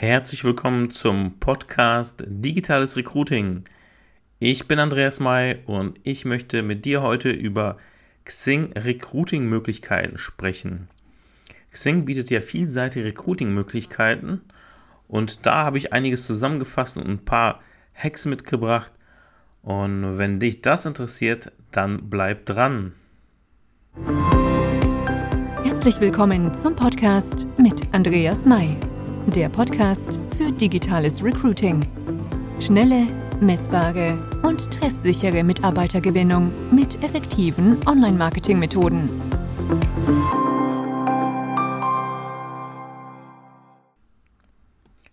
Herzlich willkommen zum Podcast Digitales Recruiting. Ich bin Andreas May und ich möchte mit dir heute über Xing Recruiting Möglichkeiten sprechen. Xing bietet ja vielseitige Recruiting Möglichkeiten und da habe ich einiges zusammengefasst und ein paar Hacks mitgebracht. Und wenn dich das interessiert, dann bleib dran. Herzlich willkommen zum Podcast mit Andreas May der Podcast für digitales Recruiting. Schnelle, messbare und treffsichere Mitarbeitergewinnung mit effektiven Online-Marketing-Methoden.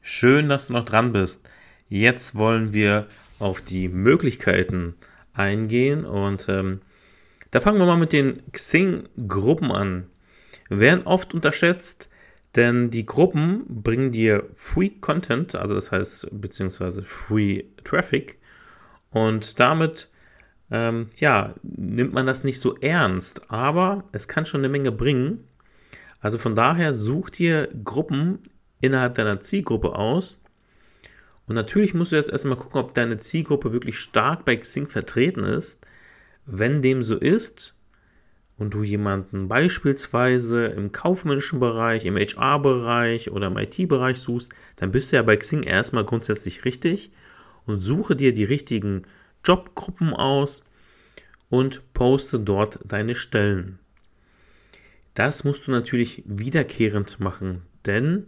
Schön, dass du noch dran bist. Jetzt wollen wir auf die Möglichkeiten eingehen und ähm, da fangen wir mal mit den Xing-Gruppen an. Werden oft unterschätzt, denn die Gruppen bringen dir Free Content, also das heißt, beziehungsweise Free Traffic. Und damit, ähm, ja, nimmt man das nicht so ernst. Aber es kann schon eine Menge bringen. Also von daher such dir Gruppen innerhalb deiner Zielgruppe aus. Und natürlich musst du jetzt erstmal gucken, ob deine Zielgruppe wirklich stark bei Xing vertreten ist. Wenn dem so ist, und du jemanden beispielsweise im kaufmännischen Bereich, im HR-Bereich oder im IT-Bereich suchst, dann bist du ja bei Xing erstmal grundsätzlich richtig und suche dir die richtigen Jobgruppen aus und poste dort deine Stellen. Das musst du natürlich wiederkehrend machen, denn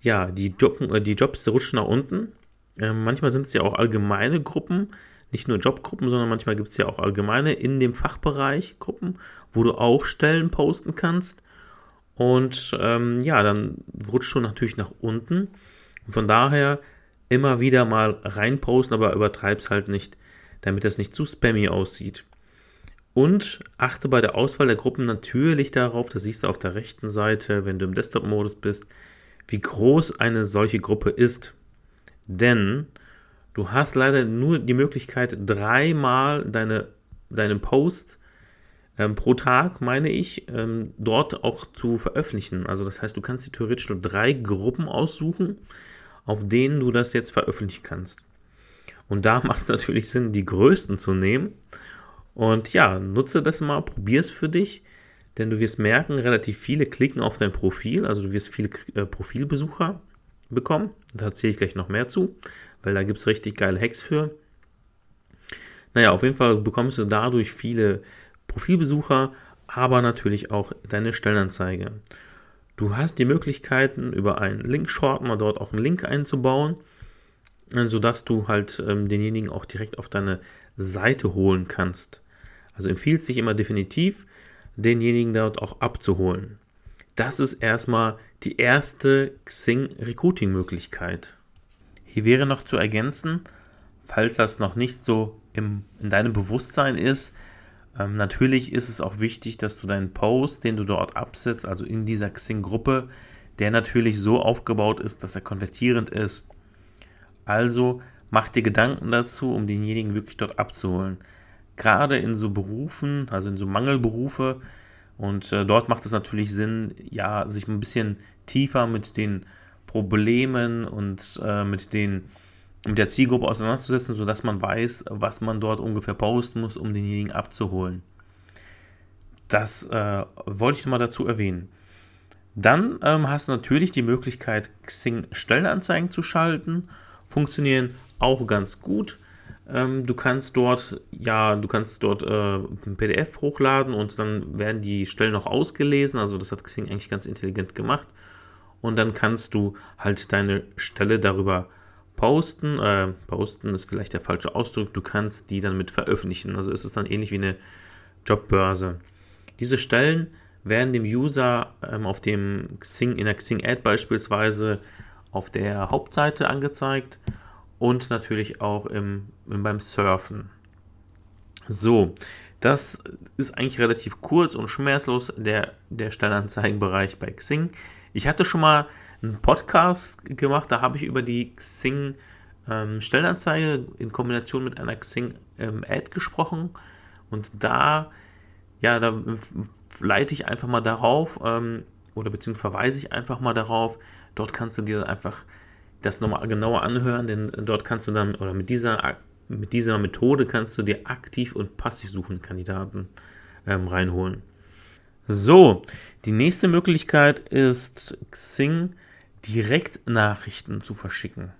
ja, die, Job, äh, die Jobs rutschen nach unten. Äh, manchmal sind es ja auch allgemeine Gruppen, nicht nur Jobgruppen, sondern manchmal gibt es ja auch allgemeine in dem Fachbereich Gruppen, wo du auch Stellen posten kannst. Und ähm, ja, dann rutscht du natürlich nach unten. von daher immer wieder mal reinposten, aber übertreib's halt nicht, damit das nicht zu spammy aussieht. Und achte bei der Auswahl der Gruppen natürlich darauf, das siehst du auf der rechten Seite, wenn du im Desktop-Modus bist, wie groß eine solche Gruppe ist. Denn Du hast leider nur die Möglichkeit, dreimal deine, deinen Post ähm, pro Tag, meine ich, ähm, dort auch zu veröffentlichen. Also das heißt, du kannst dir theoretisch nur drei Gruppen aussuchen, auf denen du das jetzt veröffentlichen kannst. Und da macht es natürlich Sinn, die größten zu nehmen. Und ja, nutze das mal, probier es für dich, denn du wirst merken, relativ viele klicken auf dein Profil, also du wirst viele äh, Profilbesucher bekommen. Da erzähle ich gleich noch mehr zu weil da gibt es richtig geile Hacks für. Naja, auf jeden Fall bekommst du dadurch viele Profilbesucher, aber natürlich auch deine Stellenanzeige. Du hast die Möglichkeiten, über einen Link-Shortener dort auch einen Link einzubauen, sodass du halt ähm, denjenigen auch direkt auf deine Seite holen kannst. Also empfiehlt sich immer definitiv, denjenigen dort auch abzuholen. Das ist erstmal die erste Xing-Recruiting-Möglichkeit. Hier wäre noch zu ergänzen, falls das noch nicht so im, in deinem Bewusstsein ist, ähm, natürlich ist es auch wichtig, dass du deinen Post, den du dort absetzt, also in dieser Xing-Gruppe, der natürlich so aufgebaut ist, dass er konvertierend ist. Also mach dir Gedanken dazu, um denjenigen wirklich dort abzuholen. Gerade in so Berufen, also in so Mangelberufe, und äh, dort macht es natürlich Sinn, ja, sich ein bisschen tiefer mit den Problemen und äh, mit, den, mit der Zielgruppe auseinanderzusetzen, sodass man weiß, was man dort ungefähr posten muss, um denjenigen abzuholen. Das äh, wollte ich nochmal dazu erwähnen. Dann ähm, hast du natürlich die Möglichkeit, Xing Stellenanzeigen zu schalten. Funktionieren auch ganz gut. Ähm, du kannst dort, ja, du kannst dort äh, ein PDF hochladen und dann werden die Stellen noch ausgelesen. Also das hat Xing eigentlich ganz intelligent gemacht und dann kannst du halt deine Stelle darüber posten. Äh, posten ist vielleicht der falsche Ausdruck. Du kannst die dann mit veröffentlichen. Also ist es dann ähnlich wie eine Jobbörse. Diese Stellen werden dem User ähm, auf dem Xing, in der Xing Ad beispielsweise auf der Hauptseite angezeigt und natürlich auch im, im, beim Surfen. So, das ist eigentlich relativ kurz und schmerzlos der, der Stellenanzeigenbereich bei Xing. Ich hatte schon mal einen Podcast gemacht, da habe ich über die Xing ähm, Stellenanzeige in Kombination mit einer Xing ähm, Ad gesprochen und da, ja, da leite ich einfach mal darauf ähm, oder beziehungsweise verweise ich einfach mal darauf. Dort kannst du dir einfach das nochmal genauer anhören, denn dort kannst du dann, oder mit dieser, mit dieser Methode kannst du dir aktiv und passiv suchende Kandidaten ähm, reinholen. So, die nächste Möglichkeit ist Xing direkt Nachrichten zu verschicken.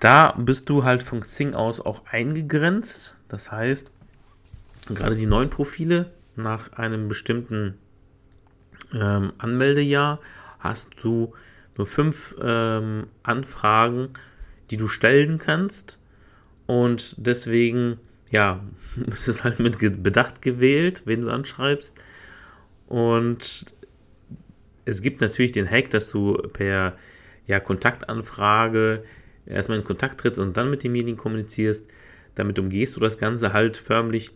Da bist du halt von Xing aus auch eingegrenzt. Das heißt, gerade die neuen Profile nach einem bestimmten ähm, Anmeldejahr hast du nur fünf ähm, Anfragen, die du stellen kannst. Und deswegen, ja, ist es halt mit Bedacht gewählt, wen du anschreibst. Und es gibt natürlich den Hack, dass du per ja, Kontaktanfrage erstmal in Kontakt trittst und dann mit demjenigen kommunizierst. Damit umgehst du das Ganze halt förmlich.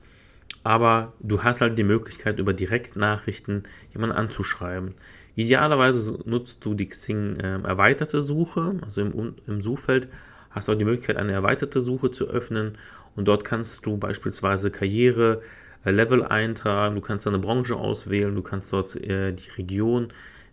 Aber du hast halt die Möglichkeit, über Direktnachrichten jemanden anzuschreiben. Idealerweise nutzt du die Xing äh, erweiterte Suche, also im, im Suchfeld hast du auch die Möglichkeit, eine erweiterte Suche zu öffnen und dort kannst du beispielsweise Karriere, Level eintragen, du kannst eine Branche auswählen, du kannst dort äh, die Region,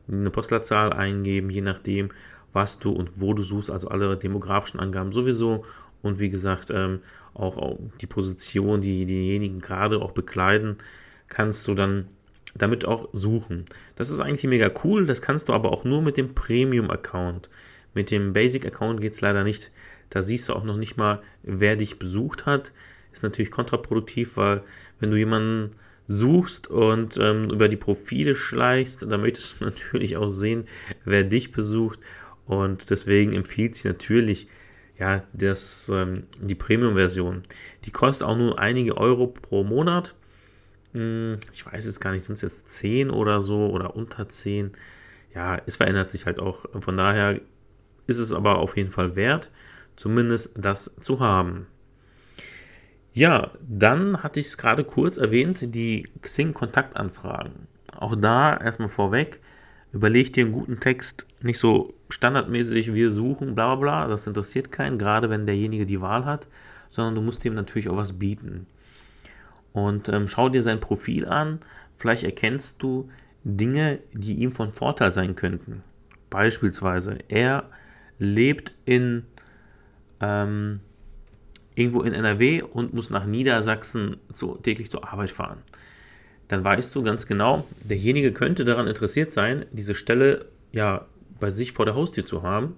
eine Postleitzahl eingeben, je nachdem, was du und wo du suchst, also alle demografischen Angaben sowieso und wie gesagt ähm, auch, auch die Position, die diejenigen gerade auch bekleiden, kannst du dann damit auch suchen. Das ist eigentlich mega cool, das kannst du aber auch nur mit dem Premium-Account. Mit dem Basic-Account geht es leider nicht. Da siehst du auch noch nicht mal, wer dich besucht hat. Ist natürlich kontraproduktiv, weil wenn du jemanden suchst und ähm, über die Profile schleichst, dann möchtest du natürlich auch sehen, wer dich besucht. Und deswegen empfiehlt sich natürlich ja, das, ähm, die Premium-Version. Die kostet auch nur einige Euro pro Monat. Hm, ich weiß es gar nicht, sind es jetzt 10 oder so oder unter 10? Ja, es verändert sich halt auch. Von daher ist es aber auf jeden Fall wert, zumindest das zu haben. Ja, dann hatte ich es gerade kurz erwähnt, die Xing-Kontaktanfragen. Auch da erstmal vorweg, überleg dir einen guten Text, nicht so standardmäßig, wir suchen, bla bla bla, das interessiert keinen, gerade wenn derjenige die Wahl hat, sondern du musst ihm natürlich auch was bieten und ähm, schau dir sein Profil an. Vielleicht erkennst du Dinge, die ihm von Vorteil sein könnten. Beispielsweise, er lebt in ähm, irgendwo in NRW und muss nach Niedersachsen zu, täglich zur Arbeit fahren. Dann weißt du ganz genau, derjenige könnte daran interessiert sein, diese Stelle ja bei sich vor der Haustür zu haben.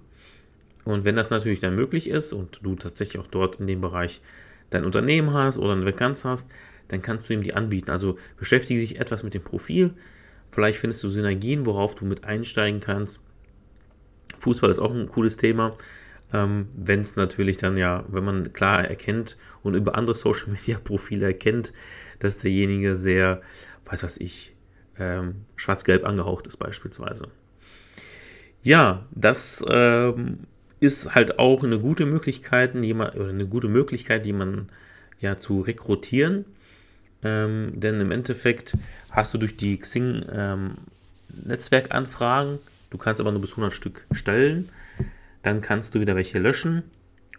Und wenn das natürlich dann möglich ist und du tatsächlich auch dort in dem Bereich dein Unternehmen hast oder eine Vakanz hast, dann kannst du ihm die anbieten. Also beschäftige dich etwas mit dem Profil. Vielleicht findest du Synergien, worauf du mit einsteigen kannst. Fußball ist auch ein cooles Thema. Ähm, wenn es natürlich dann ja, wenn man klar erkennt und über andere Social Media Profile erkennt, dass derjenige sehr, weiß was ich, ähm, schwarz-gelb angehaucht ist beispielsweise. Ja, das ähm, ist halt auch eine gute Möglichkeit, oder eine gute Möglichkeit, man ja zu rekrutieren. Ähm, denn im Endeffekt hast du durch die Xing ähm, Netzwerkanfragen, du kannst aber nur bis 100 Stück stellen, dann kannst du wieder welche löschen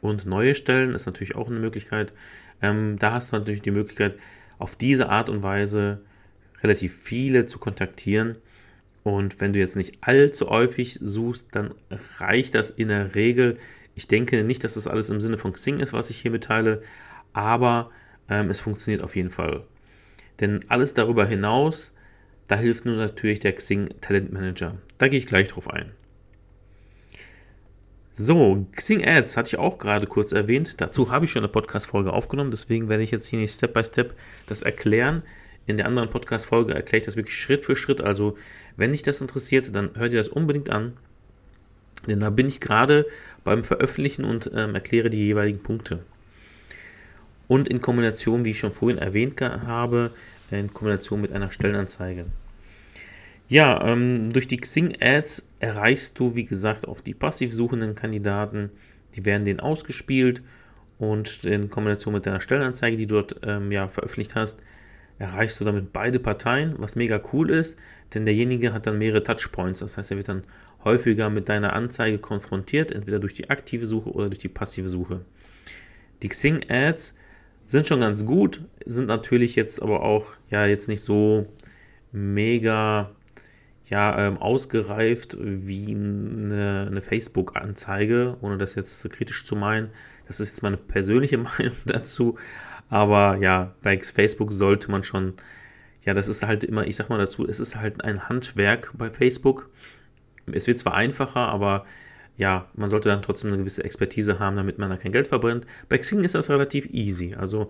und neue stellen, ist natürlich auch eine Möglichkeit. Ähm, da hast du natürlich die Möglichkeit, auf diese Art und Weise relativ viele zu kontaktieren. Und wenn du jetzt nicht allzu häufig suchst, dann reicht das in der Regel. Ich denke nicht, dass das alles im Sinne von Xing ist, was ich hier mitteile, aber ähm, es funktioniert auf jeden Fall. Denn alles darüber hinaus, da hilft nur natürlich der Xing Talent Manager. Da gehe ich gleich drauf ein. So, Xing Ads hatte ich auch gerade kurz erwähnt. Dazu habe ich schon eine Podcast-Folge aufgenommen, deswegen werde ich jetzt hier nicht Step by Step das erklären. In der anderen Podcast-Folge erkläre ich das wirklich Schritt für Schritt. Also, wenn dich das interessiert, dann hör dir das unbedingt an. Denn da bin ich gerade beim Veröffentlichen und ähm, erkläre die jeweiligen Punkte. Und in Kombination, wie ich schon vorhin erwähnt habe, in Kombination mit einer Stellenanzeige. Ja, ähm, durch die Xing-Ads erreichst du, wie gesagt, auch die passiv suchenden Kandidaten. Die werden denen ausgespielt und in Kombination mit deiner Stellenanzeige, die du dort ähm, ja, veröffentlicht hast, erreichst du damit beide Parteien, was mega cool ist, denn derjenige hat dann mehrere Touchpoints. Das heißt, er wird dann häufiger mit deiner Anzeige konfrontiert, entweder durch die aktive Suche oder durch die passive Suche. Die Xing-Ads sind schon ganz gut, sind natürlich jetzt aber auch ja jetzt nicht so mega ja, ähm, ausgereift wie eine, eine Facebook-Anzeige, ohne das jetzt kritisch zu meinen. Das ist jetzt meine persönliche Meinung dazu. Aber ja, bei Facebook sollte man schon, ja, das ist halt immer, ich sag mal dazu, es ist halt ein Handwerk bei Facebook. Es wird zwar einfacher, aber ja, man sollte dann trotzdem eine gewisse Expertise haben, damit man da kein Geld verbrennt. Bei Xing ist das relativ easy. Also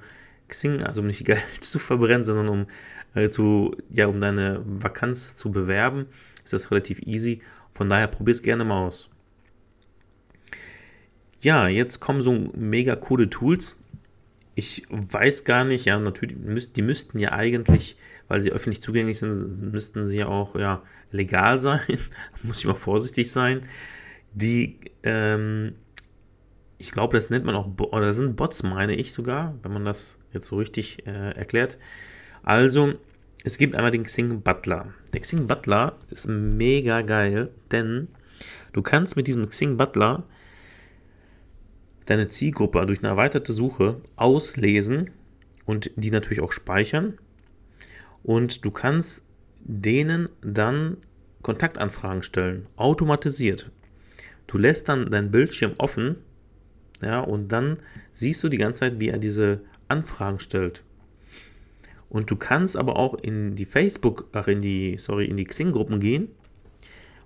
Xing, also um nicht Geld zu verbrennen, sondern um äh, zu, ja, um deine Vakanz zu bewerben, ist das relativ easy. Von daher probier es gerne mal aus. Ja, jetzt kommen so mega coole Tools. Ich weiß gar nicht, ja, natürlich, die müssten ja eigentlich, weil sie öffentlich zugänglich sind, müssten sie ja auch ja, legal sein. Muss ich mal vorsichtig sein. Die, ähm, ich glaube, das nennt man auch, oder das sind Bots, meine ich sogar, wenn man das jetzt so richtig äh, erklärt. Also, es gibt einmal den Xing Butler. Der Xing Butler ist mega geil, denn du kannst mit diesem Xing Butler deine Zielgruppe durch eine erweiterte Suche auslesen und die natürlich auch speichern. Und du kannst denen dann Kontaktanfragen stellen, automatisiert. Du lässt dann deinen Bildschirm offen, ja, und dann siehst du die ganze Zeit, wie er diese Anfragen stellt. Und du kannst aber auch in die Facebook, ach in die, sorry, in die Xing-Gruppen gehen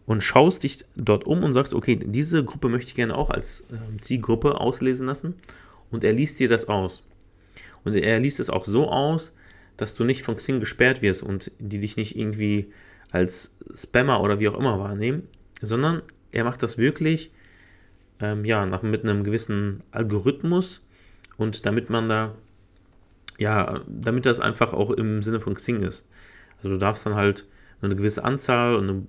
und schaust dich dort um und sagst, okay, diese Gruppe möchte ich gerne auch als äh, Zielgruppe auslesen lassen. Und er liest dir das aus. Und er liest es auch so aus, dass du nicht von Xing gesperrt wirst und die dich nicht irgendwie als Spammer oder wie auch immer wahrnehmen, sondern er macht das wirklich ähm, ja, nach, mit einem gewissen Algorithmus und damit man da, ja, damit das einfach auch im Sinne von Xing ist. Also du darfst dann halt eine gewisse Anzahl und eine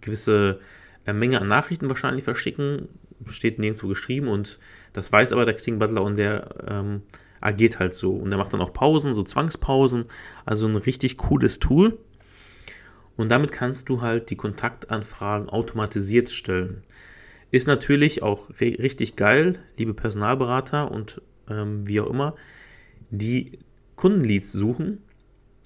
gewisse äh, Menge an Nachrichten wahrscheinlich verschicken. Steht nirgendwo geschrieben und das weiß aber der Xing Butler und der ähm, agiert halt so. Und der macht dann auch Pausen, so Zwangspausen. Also ein richtig cooles Tool. Und damit kannst du halt die Kontaktanfragen automatisiert stellen. Ist natürlich auch richtig geil, liebe Personalberater und ähm, wie auch immer, die Kundenleads suchen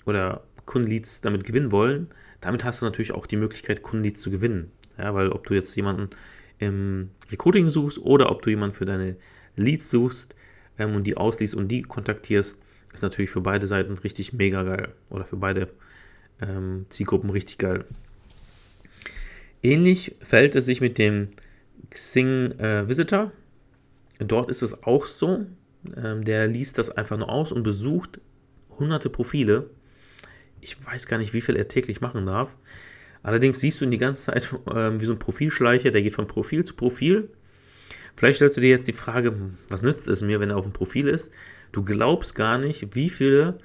oder Kundenleads damit gewinnen wollen, damit hast du natürlich auch die Möglichkeit, Kundenleads zu gewinnen. Ja, weil ob du jetzt jemanden im Recruiting suchst oder ob du jemanden für deine Leads suchst ähm, und die ausliest und die kontaktierst, ist natürlich für beide Seiten richtig mega geil. Oder für beide ähm, Zielgruppen richtig geil. Ähnlich verhält es sich mit dem Xing äh, Visitor. Dort ist es auch so. Ähm, der liest das einfach nur aus und besucht hunderte Profile ich weiß gar nicht, wie viel er täglich machen darf. Allerdings siehst du ihn die ganze Zeit äh, wie so ein Profilschleicher, der geht von Profil zu Profil. Vielleicht stellst du dir jetzt die Frage, was nützt es mir, wenn er auf dem Profil ist? Du glaubst gar nicht, wie viele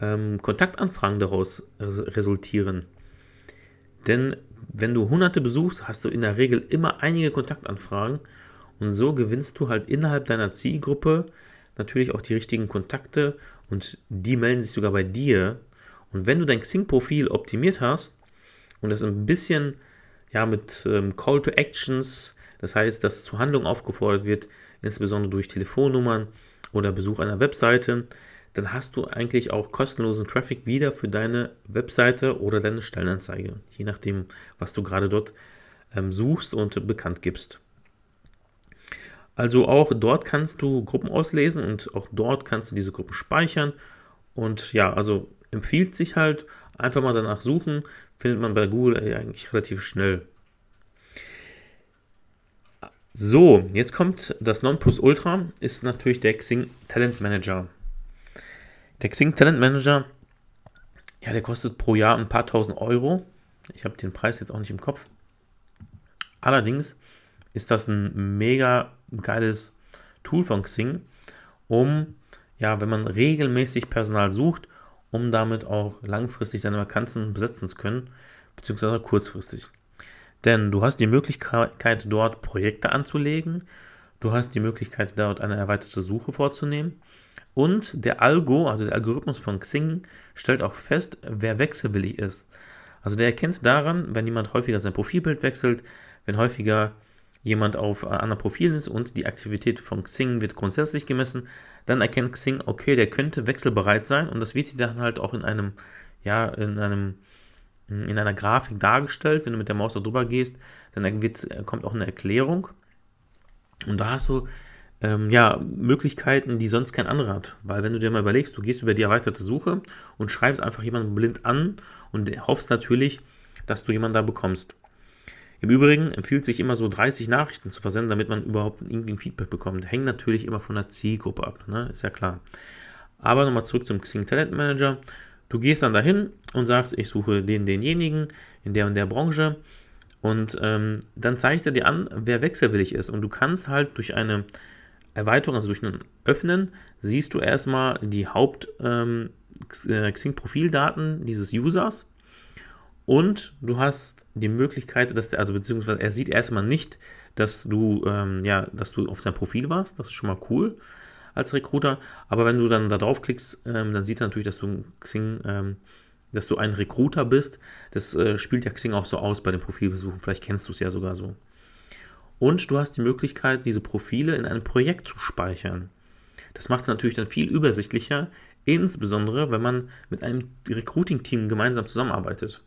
ähm, Kontaktanfragen daraus resultieren. Denn wenn du hunderte besuchst, hast du in der Regel immer einige Kontaktanfragen. Und so gewinnst du halt innerhalb deiner Zielgruppe natürlich auch die richtigen Kontakte und die melden sich sogar bei dir. Und wenn du dein Xing-Profil optimiert hast und das ein bisschen ja, mit ähm, Call to Actions, das heißt, dass zu Handlungen aufgefordert wird, insbesondere durch Telefonnummern oder Besuch einer Webseite, dann hast du eigentlich auch kostenlosen Traffic wieder für deine Webseite oder deine Stellenanzeige, je nachdem, was du gerade dort ähm, suchst und bekannt gibst. Also auch dort kannst du Gruppen auslesen und auch dort kannst du diese Gruppen speichern. Und ja, also empfiehlt sich halt, einfach mal danach suchen, findet man bei Google eigentlich relativ schnell. So, jetzt kommt das Nonplusultra, ist natürlich der Xing Talent Manager. Der Xing Talent Manager, ja, der kostet pro Jahr ein paar tausend Euro. Ich habe den Preis jetzt auch nicht im Kopf. Allerdings ist das ein mega geiles Tool von Xing, um, ja, wenn man regelmäßig Personal sucht um damit auch langfristig seine Vakanzen besetzen zu können, beziehungsweise kurzfristig. Denn du hast die Möglichkeit, dort Projekte anzulegen, du hast die Möglichkeit, dort eine erweiterte Suche vorzunehmen und der Algo, also der Algorithmus von Xing, stellt auch fest, wer wechselwillig ist. Also der erkennt daran, wenn jemand häufiger sein Profilbild wechselt, wenn häufiger jemand auf äh, anderen Profilen ist und die Aktivität von Xing wird grundsätzlich gemessen, dann erkennt Xing, okay, der könnte wechselbereit sein und das wird dann halt auch in einem, ja, in einem hm, in einer Grafik dargestellt. Wenn du mit der Maus da drüber gehst, dann wird, äh, kommt auch eine Erklärung. Und da hast du ähm, ja, Möglichkeiten, die sonst kein anderer hat. Weil wenn du dir mal überlegst, du gehst über die erweiterte Suche und schreibst einfach jemanden blind an und hoffst natürlich, dass du jemanden da bekommst. Im Übrigen empfiehlt sich immer so 30 Nachrichten zu versenden, damit man überhaupt irgendwie ein Feedback bekommt. Hängt natürlich immer von der Zielgruppe ab, ne? ist ja klar. Aber nochmal zurück zum Xing Talent Manager. Du gehst dann dahin und sagst, ich suche den, denjenigen in der und der Branche. Und ähm, dann zeigt er dir an, wer wechselwillig ist. Und du kannst halt durch eine Erweiterung, also durch ein Öffnen, siehst du erstmal die Haupt ähm, äh, dieses Users und du hast die Möglichkeit, dass der, also beziehungsweise er sieht erstmal nicht, dass du, ähm, ja, dass du auf sein Profil warst. Das ist schon mal cool als Recruiter. Aber wenn du dann da draufklickst, ähm, dann sieht er natürlich, dass du Xing, ähm, dass du ein Recruiter bist. Das äh, spielt ja Xing auch so aus bei den Profilbesuchen. Vielleicht kennst du es ja sogar so. Und du hast die Möglichkeit, diese Profile in einem Projekt zu speichern. Das macht es natürlich dann viel übersichtlicher, insbesondere wenn man mit einem Recruiting-Team gemeinsam zusammenarbeitet.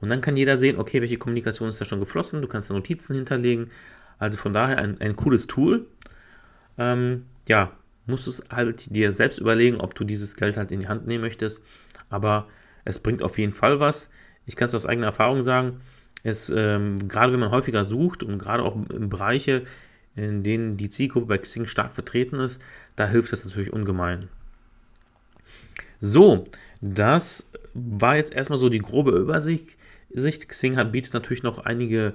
Und dann kann jeder sehen, okay, welche Kommunikation ist da schon geflossen, du kannst da Notizen hinterlegen. Also von daher ein, ein cooles Tool. Ähm, ja, musst es halt dir selbst überlegen, ob du dieses Geld halt in die Hand nehmen möchtest. Aber es bringt auf jeden Fall was. Ich kann es aus eigener Erfahrung sagen. Es, ähm, gerade wenn man häufiger sucht und gerade auch in Bereiche, in denen die Zielgruppe bei Xing stark vertreten ist, da hilft es natürlich ungemein. So, das war jetzt erstmal so die grobe Übersicht. Xing hat, bietet natürlich noch einige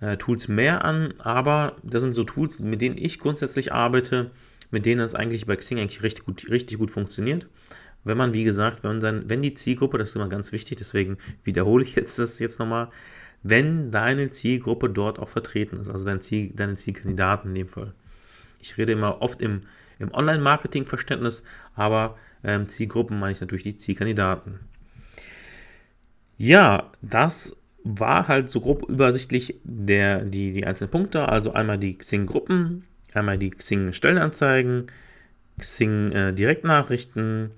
äh, Tools mehr an, aber das sind so Tools, mit denen ich grundsätzlich arbeite, mit denen es eigentlich bei Xing eigentlich richtig gut, richtig gut funktioniert. Wenn man, wie gesagt, wenn, dann, wenn die Zielgruppe, das ist immer ganz wichtig, deswegen wiederhole ich jetzt das jetzt nochmal, wenn deine Zielgruppe dort auch vertreten ist, also dein Ziel, deine Zielkandidaten in dem Fall. Ich rede immer oft im, im Online-Marketing-Verständnis, aber ähm, Zielgruppen meine ich natürlich die Zielkandidaten. Ja, das war halt so grob übersichtlich der, die, die einzelnen Punkte. Also einmal die Xing-Gruppen, einmal die Xing-Stellenanzeigen, Xing-Direktnachrichten,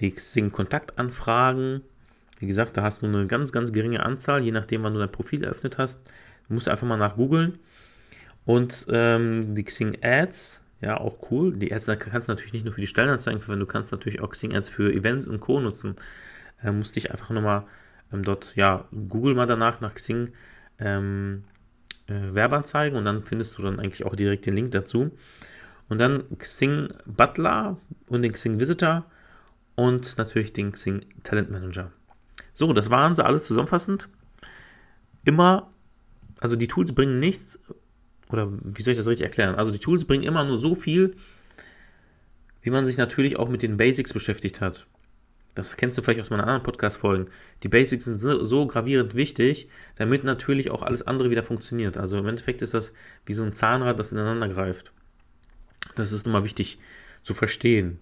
die Xing-Kontaktanfragen. Wie gesagt, da hast du eine ganz, ganz geringe Anzahl, je nachdem, wann du dein Profil eröffnet hast. Du musst einfach mal nach googeln. Und ähm, die Xing-Ads, ja, auch cool. Die Ads kannst du natürlich nicht nur für die Stellenanzeigen verwenden, du kannst natürlich auch Xing-Ads für Events und Co. nutzen. Äh, musst dich einfach nochmal ähm, dort, ja, google mal danach nach Xing ähm, äh, Werbeanzeigen und dann findest du dann eigentlich auch direkt den Link dazu. Und dann Xing Butler und den Xing Visitor und natürlich den Xing Talent Manager. So, das waren sie alle zusammenfassend. Immer, also die Tools bringen nichts, oder wie soll ich das richtig erklären? Also die Tools bringen immer nur so viel, wie man sich natürlich auch mit den Basics beschäftigt hat. Das kennst du vielleicht aus meinen anderen Podcast-Folgen. Die Basics sind so, gravierend wichtig, damit natürlich auch alles andere wieder funktioniert. Also im Endeffekt ist das wie so ein Zahnrad, das ineinander greift. Das ist nochmal wichtig zu verstehen.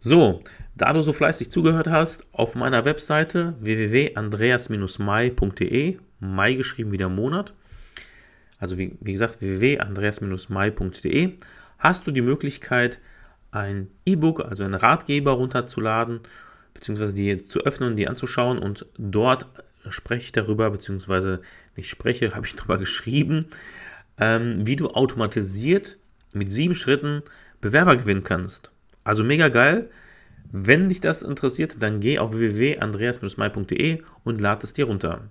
So, da du so fleißig zugehört hast, auf meiner Webseite www.andreas-mai.de, Mai geschrieben wie der Monat, also wie, wie gesagt www.andreas-mai.de, hast du die Möglichkeit, ein E-Book, also einen Ratgeber runterzuladen beziehungsweise die zu öffnen, die anzuschauen und dort spreche ich darüber, beziehungsweise nicht spreche, habe ich darüber geschrieben, ähm, wie du automatisiert mit sieben Schritten Bewerber gewinnen kannst. Also mega geil. Wenn dich das interessiert, dann geh auf www.andreas-mai.de und lad es dir runter.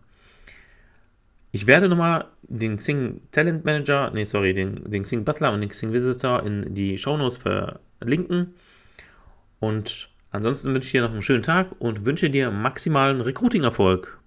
Ich werde nochmal den Xing Talent Manager, nee, sorry, den, den Xing Butler und den Xing Visitor in die Shownotes verlinken. Und Ansonsten wünsche ich dir noch einen schönen Tag und wünsche dir maximalen Recruiting-Erfolg.